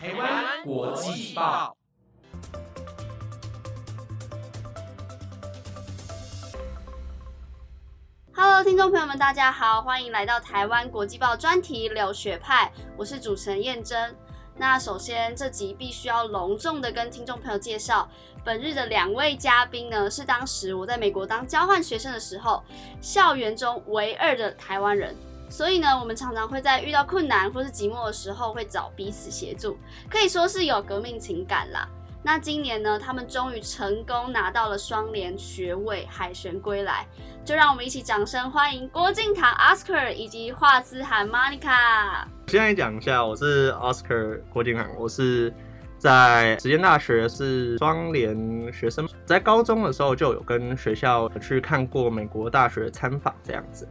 台湾国际报，Hello，听众朋友们，大家好，欢迎来到台湾国际报专题留学派，我是主持人燕珍。那首先这集必须要隆重的跟听众朋友介绍，本日的两位嘉宾呢，是当时我在美国当交换学生的时候，校园中唯二的台湾人。所以呢，我们常常会在遇到困难或是寂寞的时候，会找彼此协助，可以说是有革命情感啦。那今年呢，他们终于成功拿到了双联学位，海选归来，就让我们一起掌声欢迎郭敬堂 Oscar 以及华兹涵 Monica。先来讲一下，我是 Oscar 郭敬堂，我是在实践大学是双联学生，在高中的时候就有跟学校去看过美国大学参访这样子。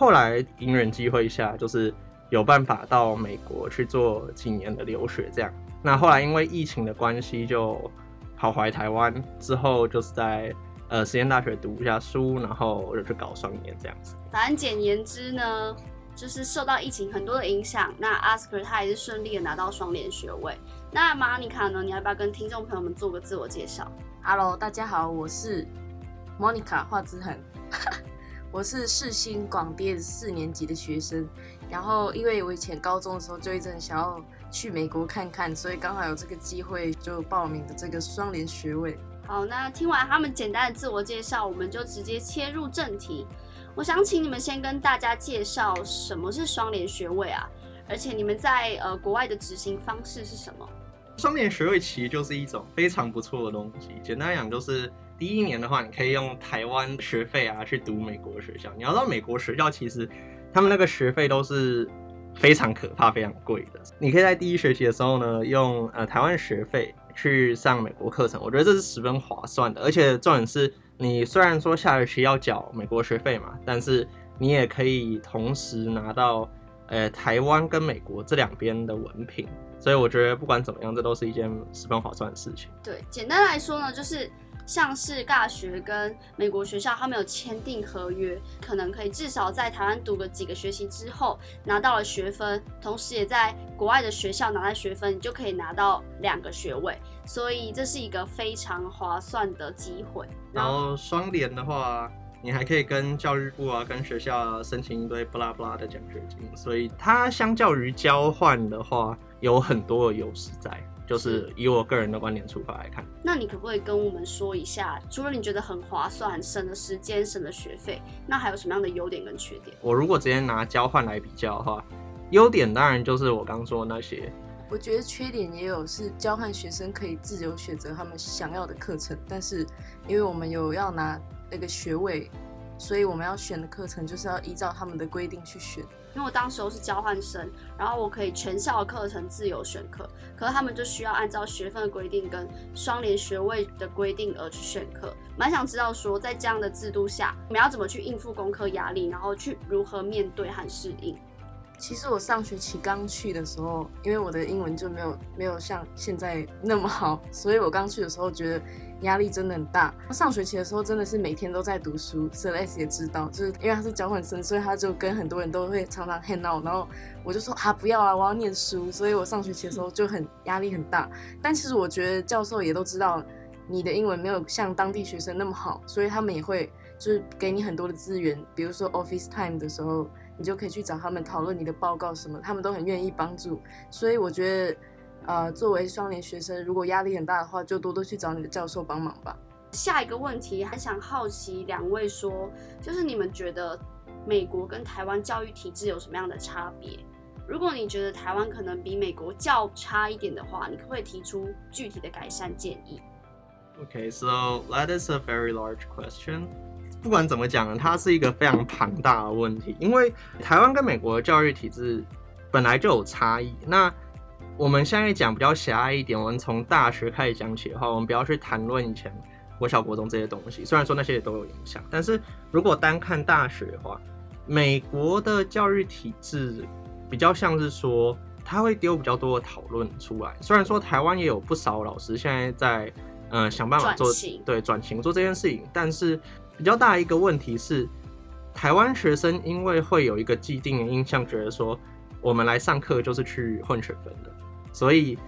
后来因缘机会下，就是有办法到美国去做几年的留学，这样。那后来因为疫情的关系，就跑回台湾，之后就是在呃实验大学读一下书，然后就去搞双年这样子。反正简言之呢，就是受到疫情很多的影响，那 Oscar 他也是顺利的拿到双联学位。那 Monica 呢，你要不要跟听众朋友们做个自我介绍？Hello，大家好，我是 Monica 华之恒。我是世新广电四年级的学生，然后因为我以前高中的时候就一直很想要去美国看看，所以刚好有这个机会就报名的这个双联学位。好，那听完他们简单的自我介绍，我们就直接切入正题。我想请你们先跟大家介绍什么是双联学位啊，而且你们在呃国外的执行方式是什么？双联学位其实就是一种非常不错的东西，简单讲就是。第一年的话，你可以用台湾学费啊去读美国学校。你要到美国学校，其实他们那个学费都是非常可怕、非常贵的。你可以在第一学期的时候呢，用呃台湾学费去上美国课程，我觉得这是十分划算的。而且重点是，你虽然说下学期要缴美国学费嘛，但是你也可以同时拿到呃台湾跟美国这两边的文凭。所以我觉得不管怎么样，这都是一件十分划算的事情。对，简单来说呢，就是。像是大学跟美国学校，他们有签订合约，可能可以至少在台湾读个几个学期之后拿到了学分，同时也在国外的学校拿到学分，你就可以拿到两个学位，所以这是一个非常划算的机会。然后双联的话，你还可以跟教育部啊、跟学校申请一堆不拉不拉的奖学金，所以它相较于交换的话，有很多的优势在。就是以我个人的观点出发来看，那你可不可以跟我们说一下，除了你觉得很划算、省了时间、省了学费，那还有什么样的优点跟缺点？我如果直接拿交换来比较的话，优点当然就是我刚说的那些。我觉得缺点也有，是交换学生可以自由选择他们想要的课程，但是因为我们有要拿那个学位，所以我们要选的课程就是要依照他们的规定去选。因为我当时候是交换生，然后我可以全校课程自由选课，可是他们就需要按照学分的规定跟双联学位的规定而去选课。蛮想知道说，在这样的制度下，我们要怎么去应付功课压力，然后去如何面对和适应？其实我上学期刚去的时候，因为我的英文就没有没有像现在那么好，所以我刚去的时候觉得。压力真的很大。上学期的时候真的是每天都在读书，Celeste 也知道，就是因为他是交换生，所以他就跟很多人都会常常 hang out。然后我就说啊，不要啊，我要念书。所以我上学期的时候就很压力很大。但其实我觉得教授也都知道你的英文没有像当地学生那么好，所以他们也会就是给你很多的资源，比如说 office time 的时候，你就可以去找他们讨论你的报告什么，他们都很愿意帮助。所以我觉得。呃，作为双联学生，如果压力很大的话，就多多去找你的教授帮忙吧。下一个问题，还想好奇两位说，就是你们觉得美国跟台湾教育体制有什么样的差别？如果你觉得台湾可能比美国较差一点的话，你可不可以提出具体的改善建议？Okay, so that is a very large question. 不管怎么讲呢，它是一个非常庞大的问题，因为台湾跟美国的教育体制本来就有差异。那我们现在讲比较狭隘一点，我们从大学开始讲起的话，我们不要去谈论以前国小、国中这些东西。虽然说那些也都有影响，但是如果单看大学的话，美国的教育体制比较像是说，他会丢比较多的讨论出来。虽然说台湾也有不少老师现在在嗯想办法做对转型做这件事情，但是比较大一个问题是，台湾学生因为会有一个既定的印象，觉得说我们来上课就是去混学分的。所以，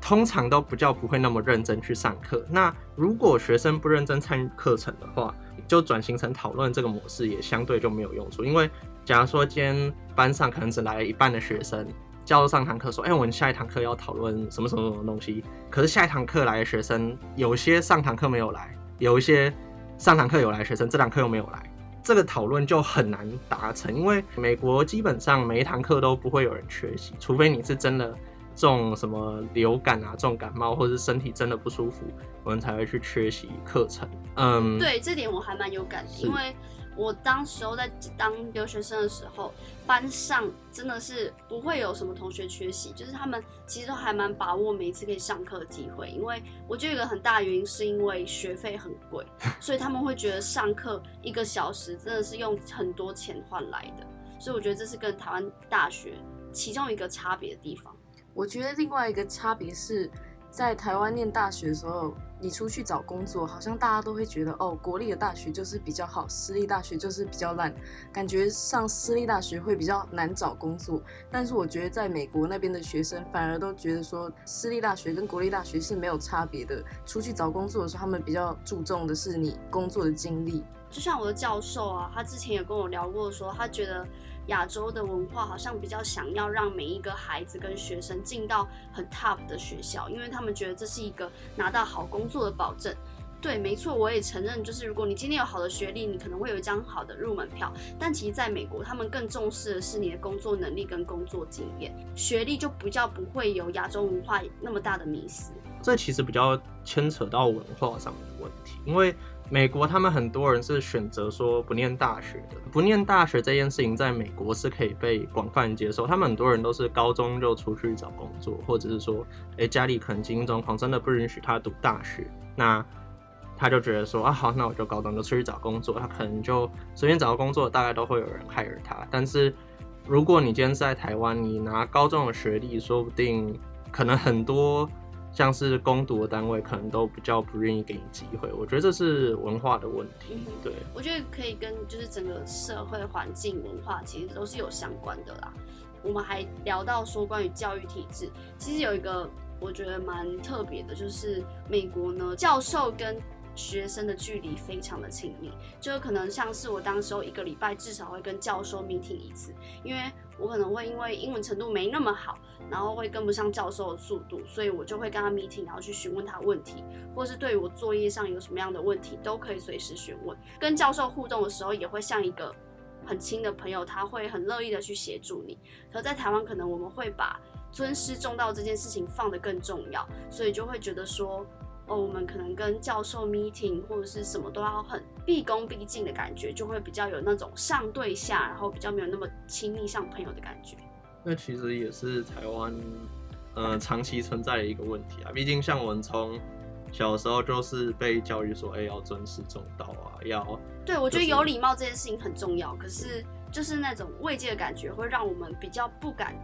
通常都不叫不会那么认真去上课。那如果学生不认真参与课程的话，就转型成讨论这个模式，也相对就没有用处。因为假如说今天班上可能只来了一半的学生，教授上堂课说：“哎、我们下一堂课要讨论什么什么什么东西。”可是下一堂课来的学生，有些上堂课没有来，有一些上堂课有来学生，这堂课又没有来。这个讨论就很难达成，因为美国基本上每一堂课都不会有人缺席，除非你是真的中什么流感啊、重感冒，或者是身体真的不舒服，我们才会去缺席课程。嗯，，对这点我还蛮有感的，因为我当时候在当留学生的时候，班上真的是不会有什么同学缺席，就是他们其实都还蛮把握每一次可以上课的机会。因为我觉得有一个很大的原因是因为学费很贵，所以他们会觉得上课一个小时真的是用很多钱换来的，所以我觉得这是跟台湾大学其中一个差别的地方。我觉得另外一个差别是在台湾念大学的时候，你出去找工作，好像大家都会觉得哦，国立的大学就是比较好，私立大学就是比较烂，感觉上私立大学会比较难找工作。但是我觉得在美国那边的学生反而都觉得说，私立大学跟国立大学是没有差别的。出去找工作的时候，他们比较注重的是你工作的经历。就像我的教授啊，他之前也跟我聊过说他觉得亚洲的文化好像比较想要让每一个孩子跟学生进到很 top 的学校，因为他们觉得这是一个拿到好工作的保证。对，没错，我也承认，就是如果你今天有好的学历，你可能会有一张好的入门票。但其实，在美国，他们更重视的是你的工作能力跟工作经验，学历就比较不会有亚洲文化那么大的迷思。这其实比较牵扯到文化上的问题，因为美国他们很多人是选择说不念大学的，不念大学这件事情在美国是可以被广泛接受。他们很多人都是高中就出去找工作，或者是说，哎，家里可能经济状况真的不允许他读大学，那他就觉得说啊，好，那我就高中就出去找工作，他可能就随便找个工作，大概都会有人 hire 他。但是如果你今天是在台湾，你拿高中的学历，说不定可能很多。像是攻读的单位，可能都比较不愿意给你机会。我觉得这是文化的问题。嗯对，我觉得可以跟就是整个社会环境文化其实都是有相关的啦。我们还聊到说关于教育体制，其实有一个我觉得蛮特别的，就是美国呢教授跟学生的距离非常的亲密，就可能像是我当时候一个礼拜至少会跟教授 meeting 一次，因为我可能会因为英文程度没那么好，然后会跟不上教授的速度，所以我就会跟他 meeting，然后去询问他问题，或是对于我作业上有什么样的问题，都可以随时询问。跟教授互动的时候，也会像一个很亲的朋友，他会很乐意的去协助你。可在台湾，可能我们会把尊师重道这件事情放得更重要，所以就会觉得说，哦，我们可能跟教授 meeting 或者是什么都要很毕恭毕敬的感觉，就会比较有那种上对下，然后比较没有那么亲密像朋友的感觉。那其实也是台湾呃长期存在的一个问题啊。毕竟像我们从小时候就是被教育说，哎、要尊师重道啊，要对，我觉得有礼貌这件事情很重要，可是就是那种慰藉的感觉，会让我们比较不敢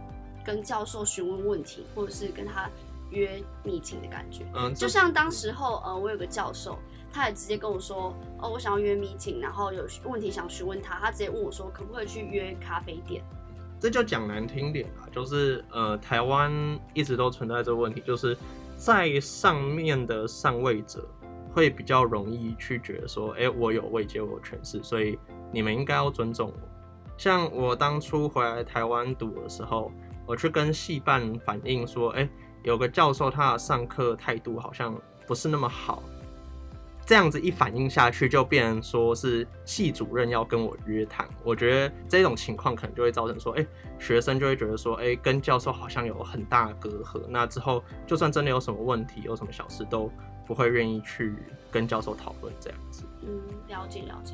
跟教授询问问题，或者是跟他约 meeting 的感觉。嗯，就像当时候，呃，我有个教授，他也直接跟我说，哦，我想要约 meeting，然后有问题想询问他，他直接问我说，可不可以去约咖啡店？这就讲难听点啦，就是呃，台湾一直都存在这个问题，就是在上面的上位者会比较容易去觉得说，哎、我有位阶，我有权势，所以你们应该要尊重我。像我当初回来台湾读的时候，我去跟系办反映说，哎、有个教授他的上课态度好像不是那么好。这样子一反应下去，就变成说是系主任要跟我约谈。我觉得这种情况可能就会造成说，哎、学生就会觉得说，哎、跟教授好像有很大的隔阂。那之后就算真的有什么问题，有什么小事，都不会愿意去跟教授讨论这样子。嗯，了解了解。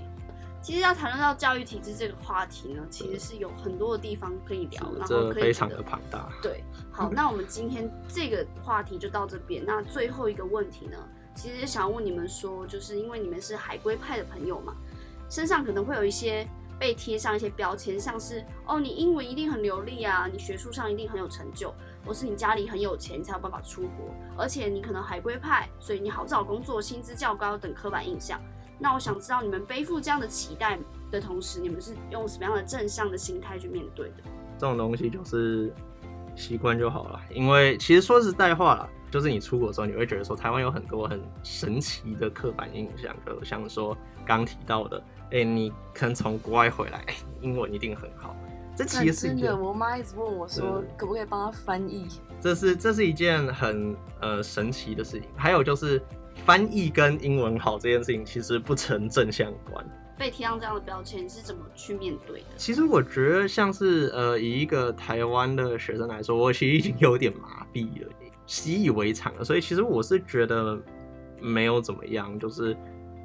其实要谈论到教育体制这个话题呢，其实是有很多的地方可以聊，然后这非常可以非常的庞大。对，好，那我们今天这个话题就到这边。那最后一个问题呢，其实想问你们说，就是因为你们是海归派的朋友嘛，身上可能会有一些被贴上一些标签，像是哦，你英文一定很流利啊，你学术上一定很有成就，或是你家里很有钱，你才有办法出国，而且你可能海归派，所以你好找工作，薪资较高等刻板印象。那我想知道你们背负这样的期待的同时，你们是用什么样的正向的心态去面对的？这种东西就是习惯就好了。因为其实说实在话啦，就是你出国的时候，你会觉得说台湾有很多很神奇的刻板印象，就像说刚提到的，哎、你可能从国外回来，哎、英文一定很好。这其实是真的，我妈一直问我说，可不可以帮她翻译？这是这是一件很呃神奇的事情。还有就是翻译跟英文好这件事情其实不成正相关。被贴上这样的标签，你是怎么去面对的？其实我觉得像是呃以一个台湾的学生来说，我其实已经有点麻痹了，习以为常了。所以其实我是觉得没有怎么样，就是。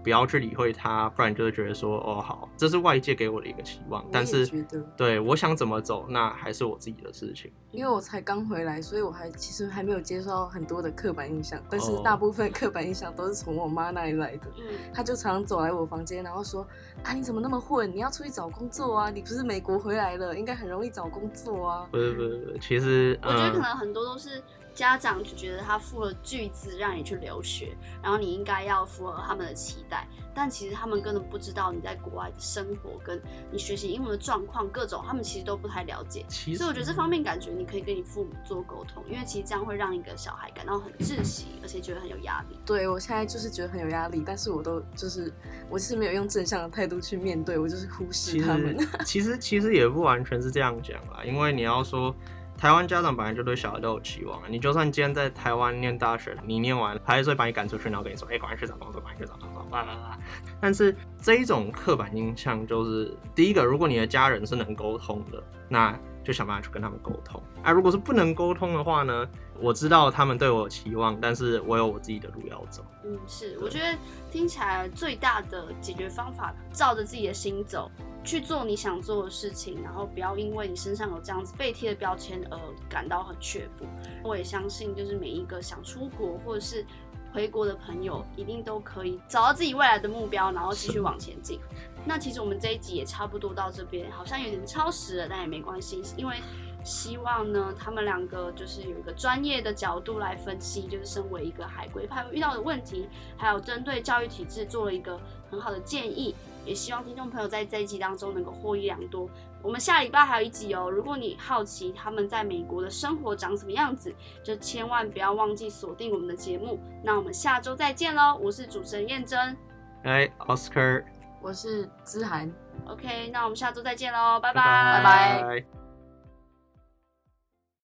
不要去理会它，不然就会觉得说，哦，好，这是外界给我的一个期望，但是觉得，对我想怎么走，那还是我自己的事情。因为我才刚回来，所以我还其实还没有接受到很多的刻板印象，但是哦大部分刻板印象都是从我妈那里来的。嗯，她就常常走来我房间，然后说：“啊，你怎么那么混？你要出去找工作啊！你不是美国回来了，应该很容易找工作啊。不是不是不是，其实我觉得可嗯能很多都是家长就觉得他付了巨资让你去留学，然后你应该要符合他们的期待，但其实他们根本不知道你在国外的生活跟你学习英文的状况各种，他们其实都不太了解。其实所以我觉得这方面感觉你可以跟你父母做沟通，因为其实这样会让一个小孩感到很窒息，而且觉得很有压力。对我现在就是觉得很有压力，但是我都就是我是没有用正向的态度去面对，我就是忽视他们。实其实其实也不完全是这样讲啦，因为你要说台湾家长本来就对小孩都有期望，你就算今天在台湾念大学，你念完还是会把你赶出去，然后跟你说，哎、赶快去找工作，赶快去找工作，啦啦啦。但是这一种刻板印象就是，第一个，如果你的家人是能沟通的，那就想办法去跟他们沟通。啊，如果是不能沟通的话呢，我知道他们对我有期望，但是我有我自己的路要走。嗯，是，我觉得听起来最大的解决方法，照着自己的心走，去做你想做的事情，然后不要因为你身上有这样子被贴的标签而感到很却步。我也相信，就是每一个想出国或者是回国的朋友，一定都可以找到自己未来的目标，然后继续往前进。那其实我们这一集也差不多到这边，好像有点超时了，但也没关系，因为希望呢，他们两个就是有一个专业的角度来分析，就是身为一个海归派遇到的问题，还有针对教育体制做了一个很好的建议。也希望听众朋友在这一集当中能够获益良多。我们下礼拜还有一集哦，如果你好奇他们在美国的生活长什么样子，就千万不要忘记锁定我们的节目。那我们下周再见喽，我是主持人燕珍。哎，Oscar，我是知涵。OK，那我们下周再见喽，拜拜拜拜。